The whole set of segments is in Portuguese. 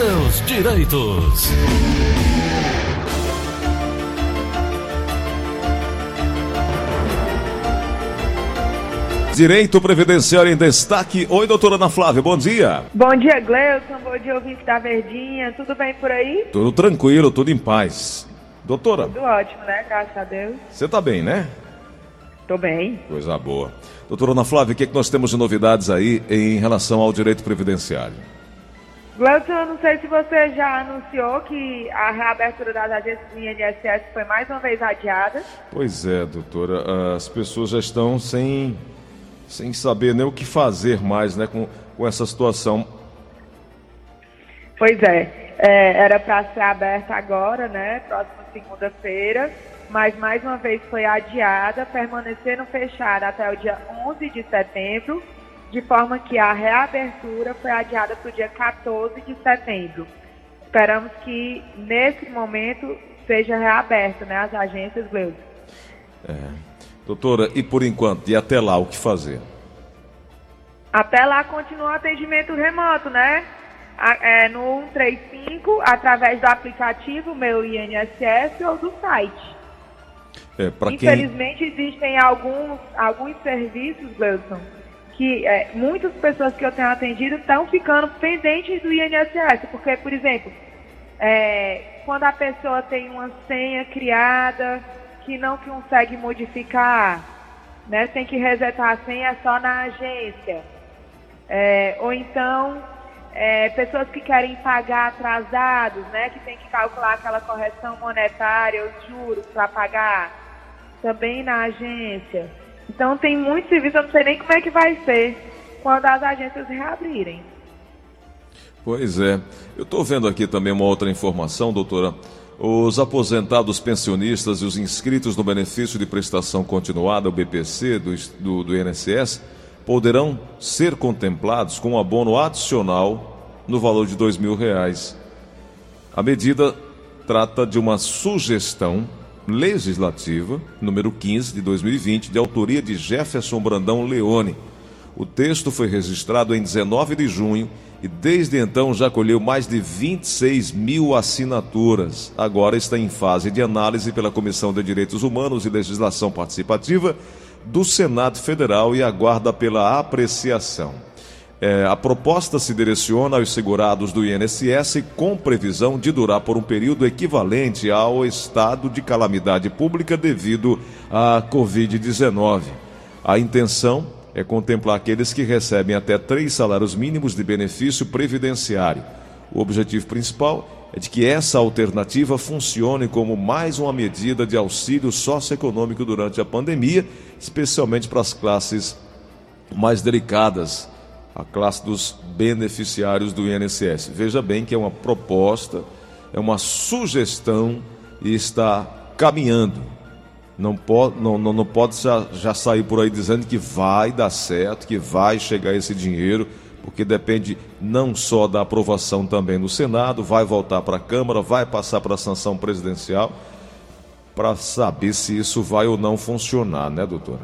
seus direitos. Direito Previdenciário em Destaque. Oi, doutora Ana Flávia, bom dia. Bom dia, Gleuson. Bom dia, ouvinte da Verdinha. Tudo bem por aí? Tudo tranquilo, tudo em paz. Doutora. Tudo ótimo, né? Graças a Deus. Você tá bem, né? Tô bem. Coisa boa. Doutora Ana Flávia, o que, é que nós temos de novidades aí em relação ao direito previdenciário? Gleuson, eu não sei se você já anunciou que a reabertura das agências do INSS foi mais uma vez adiada. Pois é, doutora. As pessoas já estão sem sem saber nem o que fazer mais né, com, com essa situação. Pois é, é era para ser aberta agora, né, próxima segunda-feira, mas mais uma vez foi adiada, permanecendo fechada até o dia 11 de setembro, de forma que a reabertura foi adiada para o dia 14 de setembro. Esperamos que nesse momento seja reaberta, né, as agências Gleuson. É. Doutora, e por enquanto, e até lá, o que fazer? Até lá continua o atendimento remoto, né? É, no 135, através do aplicativo Meu INSS ou do site. É, Infelizmente, quem... existem alguns, alguns serviços, Wilson, que é, muitas pessoas que eu tenho atendido estão ficando pendentes do INSS, porque, por exemplo, é, quando a pessoa tem uma senha criada, que não consegue modificar, né? Tem que resetar a senha só na agência. É, ou então, é, pessoas que querem pagar atrasados, né? Que tem que calcular aquela correção monetária, os juros para pagar, também na agência. Então tem muito serviço, eu não sei nem como é que vai ser quando as agências reabrirem. Pois é. Eu estou vendo aqui também uma outra informação, doutora. Os aposentados pensionistas e os inscritos no benefício de prestação continuada, o BPC, do, do, do INSS, poderão ser contemplados com um abono adicional no valor de mil reais. A medida trata de uma sugestão legislativa, número 15 de 2020, de autoria de Jefferson Brandão Leone. O texto foi registrado em 19 de junho e desde então já colheu mais de 26 mil assinaturas. Agora está em fase de análise pela Comissão de Direitos Humanos e Legislação Participativa do Senado Federal e aguarda pela apreciação. É, a proposta se direciona aos segurados do INSS com previsão de durar por um período equivalente ao estado de calamidade pública devido à Covid-19. A intenção é contemplar aqueles que recebem até três salários mínimos de benefício previdenciário. O objetivo principal é de que essa alternativa funcione como mais uma medida de auxílio socioeconômico durante a pandemia, especialmente para as classes mais delicadas, a classe dos beneficiários do INSS. Veja bem que é uma proposta, é uma sugestão e está caminhando não pode, não, não, não pode já, já sair por aí dizendo que vai dar certo, que vai chegar esse dinheiro, porque depende não só da aprovação também no Senado, vai voltar para a Câmara, vai passar para a sanção presidencial, para saber se isso vai ou não funcionar, né, doutora?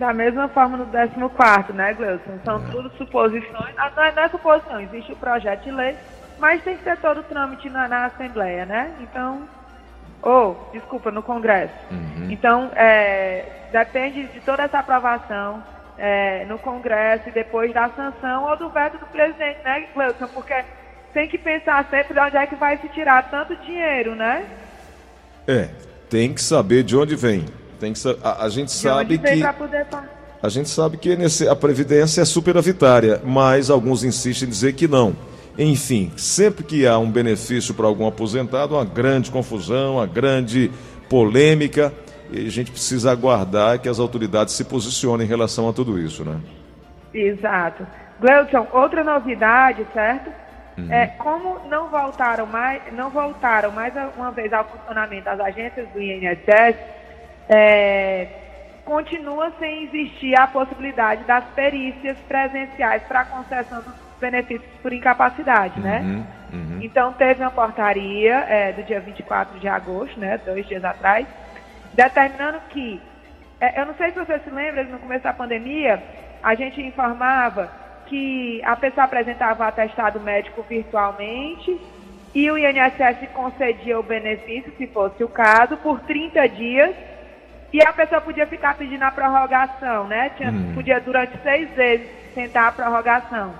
Da mesma forma no 14, né, Gleuson? São é. tudo suposições. Ah, não é, não é suposição, existe o projeto de lei, mas tem que ter todo o trâmite na, na Assembleia, né? Então, ou, oh, desculpa, no Congresso. Uhum. Então, é, depende de toda essa aprovação é, no Congresso e depois da sanção ou do veto do presidente, né, Cleuson? Porque tem que pensar sempre de onde é que vai se tirar tanto dinheiro, né? É, tem que saber de onde vem. Tem que, a, a gente sabe que poder... a gente sabe que a previdência é superavitária, mas alguns insistem em dizer que não. Enfim, sempre que há um benefício para algum aposentado, uma grande confusão, uma grande polêmica, e a gente precisa aguardar que as autoridades se posicionem em relação a tudo isso, né? Exato. Gleuton, outra novidade, certo? Uhum. É, como não voltaram mais, não voltaram mais uma vez ao funcionamento as agências do INSS, é, continua sem existir a possibilidade das perícias presenciais para a concessão dos benefícios por incapacidade, né? Uhum, uhum. Então, teve uma portaria é, do dia 24 de agosto, né, dois dias atrás, determinando que, é, eu não sei se você se lembra, no começo da pandemia, a gente informava que a pessoa apresentava o atestado médico virtualmente e o INSS concedia o benefício, se fosse o caso, por 30 dias e a pessoa podia ficar pedindo a prorrogação, né? Tinha, hum. Podia durante seis vezes tentar a prorrogação.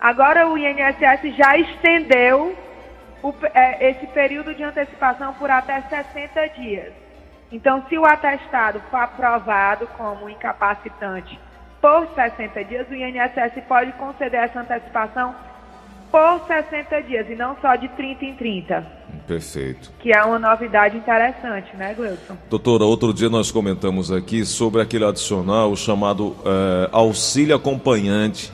Agora o INSS já estendeu o, é, esse período de antecipação por até 60 dias. Então, se o atestado for aprovado como incapacitante por 60 dias, o INSS pode conceder essa antecipação por 60 dias e não só de 30 em 30. Perfeito. Que é uma novidade interessante, né, Gleuton? Doutora, outro dia nós comentamos aqui sobre aquele adicional chamado é, auxílio acompanhante.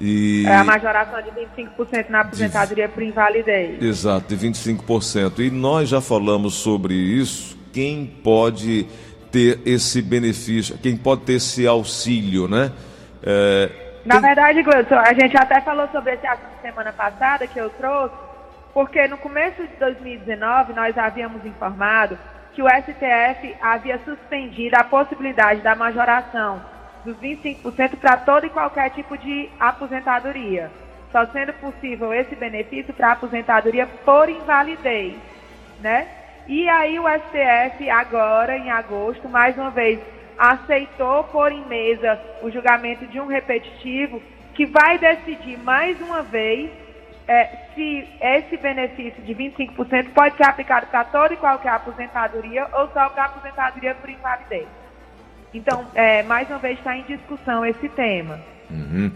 E... É a majoração de 25% na aposentadoria de... por invalidez. Exato, de 25%. E nós já falamos sobre isso, quem pode ter esse benefício, quem pode ter esse auxílio, né? É, na verdade, Gleudson, a gente até falou sobre esse assunto semana passada que eu trouxe, porque no começo de 2019 nós havíamos informado que o STF havia suspendido a possibilidade da majoração dos 25% para todo e qualquer tipo de aposentadoria, só sendo possível esse benefício para aposentadoria por invalidez, né? E aí o STF agora, em agosto, mais uma vez aceitou pôr em mesa o julgamento de um repetitivo que vai decidir mais uma vez é, se esse benefício de 25% pode ser aplicado para toda e qualquer aposentadoria ou só para aposentadoria por invalidez. Então, é, mais uma vez está em discussão esse tema. Uhum.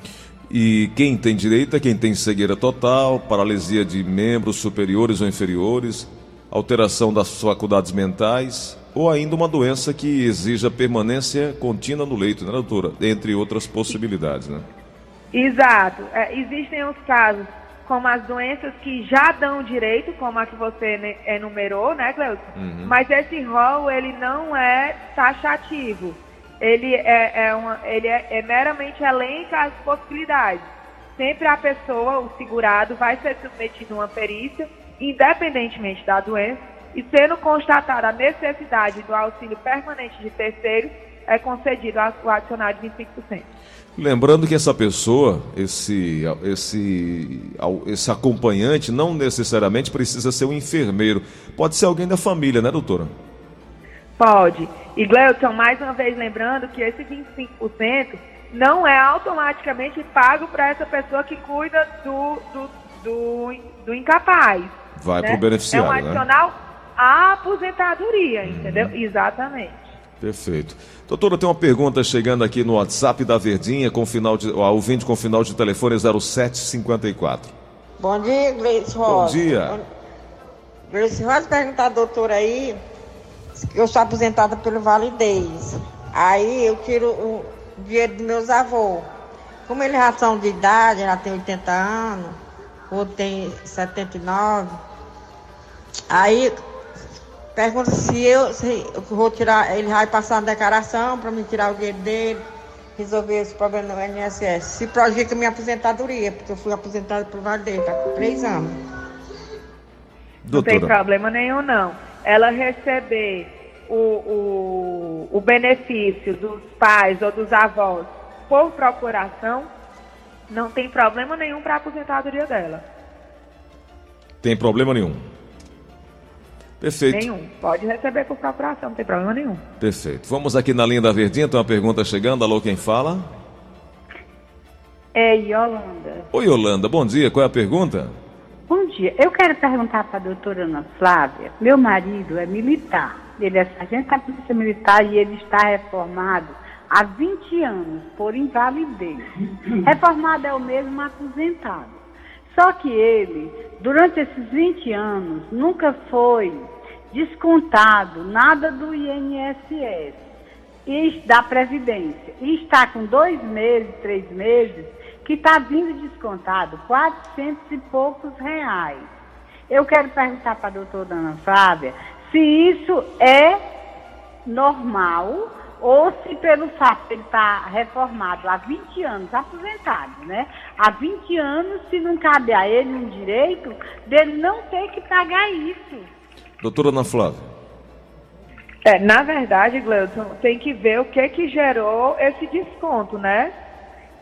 E quem tem direito é quem tem cegueira total, paralisia de membros superiores ou inferiores, alteração das faculdades mentais, ou ainda uma doença que exija permanência contínua no leito, né, doutora? Entre outras possibilidades, né? Exato. É, existem os casos como as doenças que já dão direito, como a que você enumerou, né, Cleuson? Uhum. Mas esse rol, ele não é taxativo. Ele é, é, uma, ele é, é meramente elenca as possibilidades. Sempre a pessoa, o segurado, vai ser submetido a uma perícia, independentemente da doença, e sendo constatada a necessidade do auxílio permanente de terceiros, é concedido o adicional de 25%. Lembrando que essa pessoa, esse, esse, esse acompanhante, não necessariamente precisa ser um enfermeiro. Pode ser alguém da família, né, doutora? Pode. E, Gleuton, mais uma vez lembrando que esse 25% não é automaticamente pago para essa pessoa que cuida do, do, do, do incapaz. Vai né? para o beneficiário. É um né? adicional né? a aposentadoria, entendeu? Uhum. Exatamente. Perfeito. Doutora, tem uma pergunta chegando aqui no WhatsApp da Verdinha, com final de, o ouvinte com final de telefone 0754. Bom dia, Gleice Rosa. Bom dia. Gleice Rosa, perguntar à doutora aí, eu sou aposentada pelo Validez. Aí eu tiro o dinheiro dos meus avós. Como eles já são de idade, já tem 80 anos, outro tem 79. Aí Pergunta se eu, se eu vou tirar, ele vai passar uma declaração para me tirar o dinheiro dele, resolver esse problema no INSS. Se projeta minha aposentadoria, porque eu fui aposentada por Vale dele, tá com três anos. Não tem problema nenhum, não. Ela receber o, o, o benefício dos pais ou dos avós por procuração, não tem problema nenhum para a aposentadoria dela. Tem problema nenhum. Perfeito. Nenhum. Pode receber por procuração, não tem problema nenhum. Perfeito. Vamos aqui na linha da Verdinha, tem uma pergunta chegando. Alô, quem fala? É Yolanda. Oi, Yolanda, bom dia. Qual é a pergunta? Bom dia. Eu quero perguntar para a doutora Ana Flávia. Meu marido é militar. Ele é sargento da Polícia Militar e ele está reformado há 20 anos por invalidez. Reformado é o mesmo aposentado. Só que ele, durante esses 20 anos, nunca foi descontado nada do INSS e da Previdência. E está com dois meses, três meses, que está vindo descontado 400 e poucos reais. Eu quero perguntar para a doutora Ana Flávia se isso é normal ou se pelo fato de ele estar tá reformado há 20 anos, aposentado, né? Há 20 anos, se não cabe a ele um direito dele não ter que pagar isso. Doutora Ana Flávia. É, na verdade, Gleudson, tem que ver o que que gerou esse desconto, né?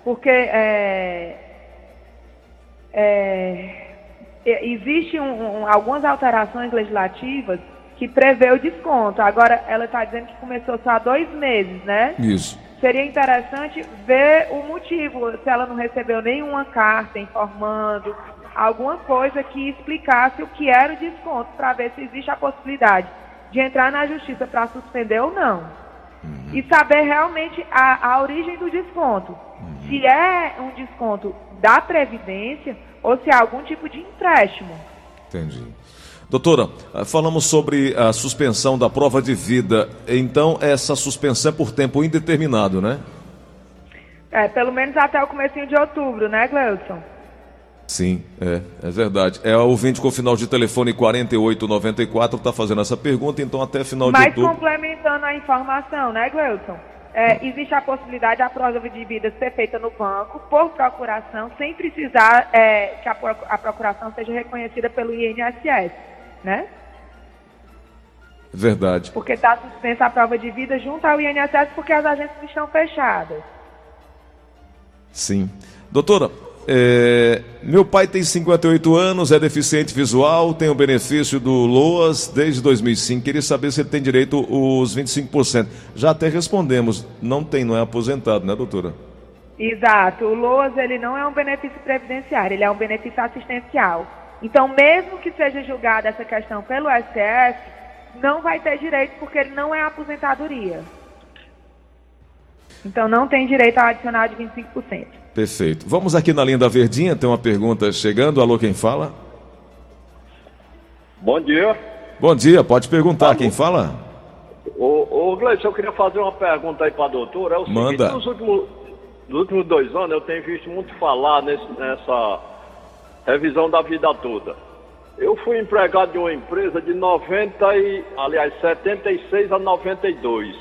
Porque é, é, Existem um, um, algumas alterações legislativas que prevê o desconto. Agora, ela está dizendo que começou só há dois meses, né? Isso. Seria interessante ver o motivo, se ela não recebeu nenhuma carta informando, alguma coisa que explicasse o que era o desconto, para ver se existe a possibilidade de entrar na justiça para suspender ou não. Uhum. E saber realmente a, a origem do desconto. Uhum. Se é um desconto da Previdência ou se é algum tipo de empréstimo. Entendi. Doutora, ah, falamos sobre a suspensão da prova de vida. Então, essa suspensão é por tempo indeterminado, né? É, pelo menos até o comecinho de outubro, né, Gleudson? Sim, é, é verdade. É o ouvinte com final de telefone 4894 está fazendo essa pergunta, então até final Mas de outubro. Mas complementando a informação, né, Gleudson? É, existe a possibilidade da prova de vida ser feita no banco por procuração, sem precisar é, que a, a procuração seja reconhecida pelo INSS né? Verdade. Porque está suspensa a prova de vida junto ao INSS porque as agências estão fechadas. Sim. Doutora, é, meu pai tem 58 anos, é deficiente visual, tem o benefício do LOAS desde 2005. Queria saber se ele tem direito os 25%. Já até respondemos, não tem, não é aposentado, né, doutora? Exato. O LOAS ele não é um benefício previdenciário, ele é um benefício assistencial. Então, mesmo que seja julgada essa questão pelo STF, não vai ter direito porque ele não é aposentadoria. Então, não tem direito ao adicional de 25%. Perfeito. Vamos aqui na linha da Verdinha, tem uma pergunta chegando. Alô, quem fala? Bom dia. Bom dia, pode perguntar. Alô. Quem fala? Ô, ô Gleice, eu queria fazer uma pergunta aí para a doutora. É o Manda. Seguinte, nos, últimos, nos últimos dois anos eu tenho visto muito falar nesse, nessa revisão da vida toda. Eu fui empregado de uma empresa de 90 e, aliás, 76 a 92.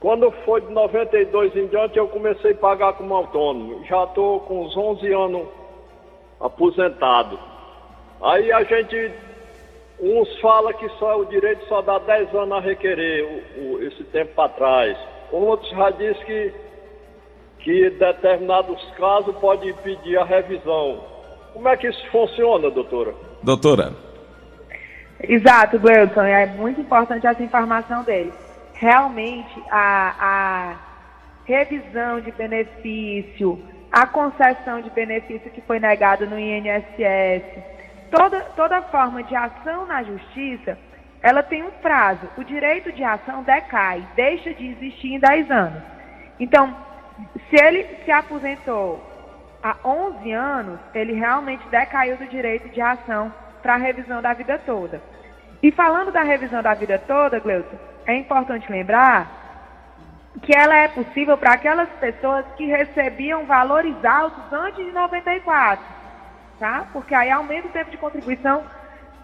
Quando foi de 92 em diante, eu comecei a pagar como autônomo. Já estou com uns 11 anos aposentado. Aí a gente, uns fala que só o direito só dá 10 anos a requerer o, o, esse tempo para trás. Outros já diz que, que determinados casos pode pedir a revisão. Como é que isso funciona, doutora? Doutora. Exato, Gleuton. É muito importante essa informação dele. Realmente, a, a revisão de benefício, a concessão de benefício que foi negado no INSS, toda, toda forma de ação na justiça, ela tem um prazo. O direito de ação decai, deixa de existir em 10 anos. Então, se ele se aposentou há 11 anos, ele realmente decaiu do direito de ação para a revisão da vida toda. E falando da revisão da vida toda, Gleuton, é importante lembrar que ela é possível para aquelas pessoas que recebiam valores altos antes de 94, tá? Porque aí aumenta o tempo de contribuição,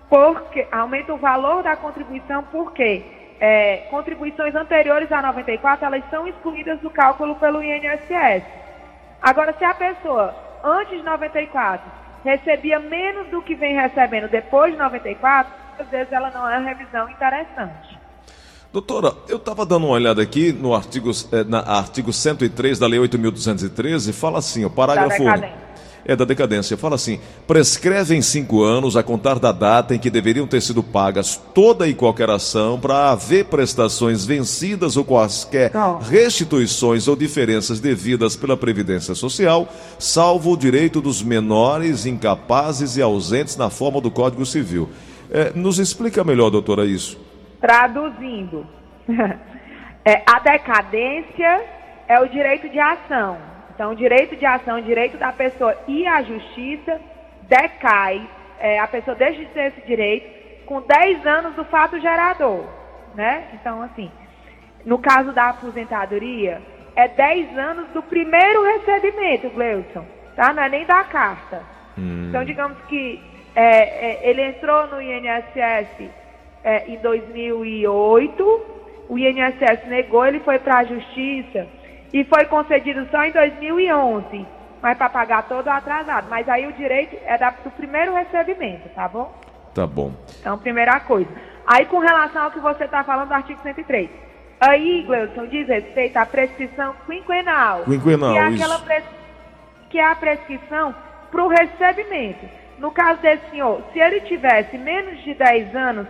porque aumenta o valor da contribuição, porque é, contribuições anteriores a 94 elas são excluídas do cálculo pelo INSS. Agora, se a pessoa, antes de 94, recebia menos do que vem recebendo depois de 94, às vezes ela não é uma revisão interessante. Doutora, eu estava dando uma olhada aqui no artigo, eh, na, artigo 103 da Lei 8.213, fala assim, o parágrafo 1 é da decadência. Fala assim: prescreve em cinco anos a contar da data em que deveriam ter sido pagas toda e qualquer ação para haver prestações vencidas ou quaisquer restituições ou diferenças devidas pela Previdência Social, salvo o direito dos menores, incapazes e ausentes na forma do Código Civil. É, nos explica melhor, doutora, isso. Traduzindo, é, a decadência é o direito de ação então, o direito de ação, direito da pessoa e a justiça decai, é, a pessoa deixa de ter esse direito com 10 anos do fato gerador, né? Então, assim, no caso da aposentadoria, é 10 anos do primeiro recebimento, Gleudson, tá? Não é nem da carta. Hum. Então, digamos que é, é, ele entrou no INSS é, em 2008, o INSS negou, ele foi para a justiça e foi concedido só em 2011, mas para pagar todo atrasado. Mas aí o direito é da, do primeiro recebimento, tá bom? Tá bom. Então, primeira coisa. Aí, com relação ao que você está falando do artigo 103. Aí, Gleudson, diz respeito à prescrição quinquenal. Quinquenal, que é isso. Pres... Que é a prescrição para o recebimento. No caso desse senhor, se ele tivesse menos de 10 anos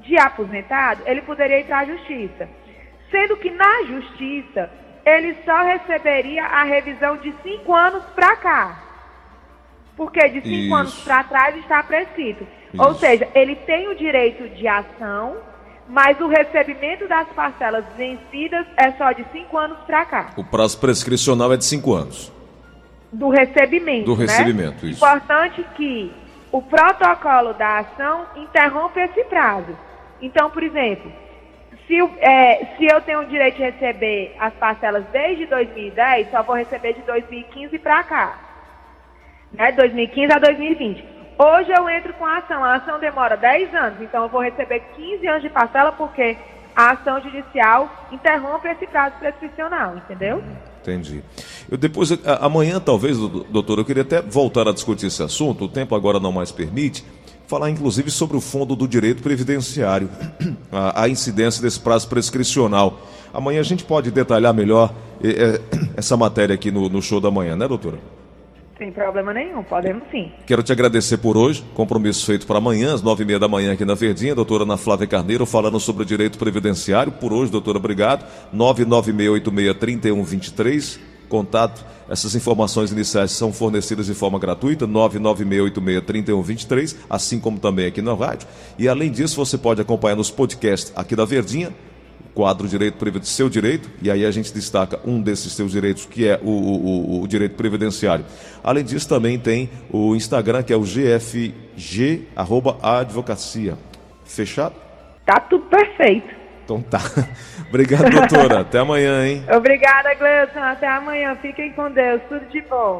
de aposentado, ele poderia para a justiça. Sendo que na justiça, ele só receberia a revisão de 5 anos para cá. Porque de 5 anos para trás está prescrito. Isso. Ou seja, ele tem o direito de ação, mas o recebimento das parcelas vencidas é só de 5 anos para cá. O prazo prescricional é de 5 anos. Do recebimento. Do recebimento, né? isso. Importante que o protocolo da ação interrompa esse prazo. Então, por exemplo, se, é, se eu tenho o direito de receber as parcelas desde 2010, só vou receber de 2015 para cá. Né? 2015 a 2020. Hoje eu entro com a ação. A ação demora 10 anos, então eu vou receber 15 anos de parcela porque a ação judicial interrompe esse prazo prescricional, entendeu? Entendi. Eu depois, amanhã talvez, doutor, eu queria até voltar a discutir esse assunto, o tempo agora não mais permite, falar inclusive sobre o fundo do direito previdenciário, a, a incidência desse prazo prescricional. Amanhã a gente pode detalhar melhor é, essa matéria aqui no, no show da manhã, né, doutora? Sem problema nenhum, podemos sim. Quero te agradecer por hoje, compromisso feito para amanhã, às nove e meia da manhã aqui na Verdinha, doutora Ana Flávia Carneiro, falando sobre o direito previdenciário. Por hoje, doutora, obrigado. 996863123 contato. Essas informações iniciais são fornecidas de forma gratuita, 996863123, assim como também aqui na rádio. E além disso, você pode acompanhar nos podcasts aqui da Verdinha, quadro Direito Previdenciário, seu direito, e aí a gente destaca um desses seus direitos, que é o, o, o, direito previdenciário. Além disso, também tem o Instagram, que é o GFG, arroba advocacia. Fechado? Tá tudo perfeito. Então tá. Obrigado, doutora. Até amanhã, hein? Obrigada, Gleison. Até amanhã. Fiquem com Deus. Tudo de bom.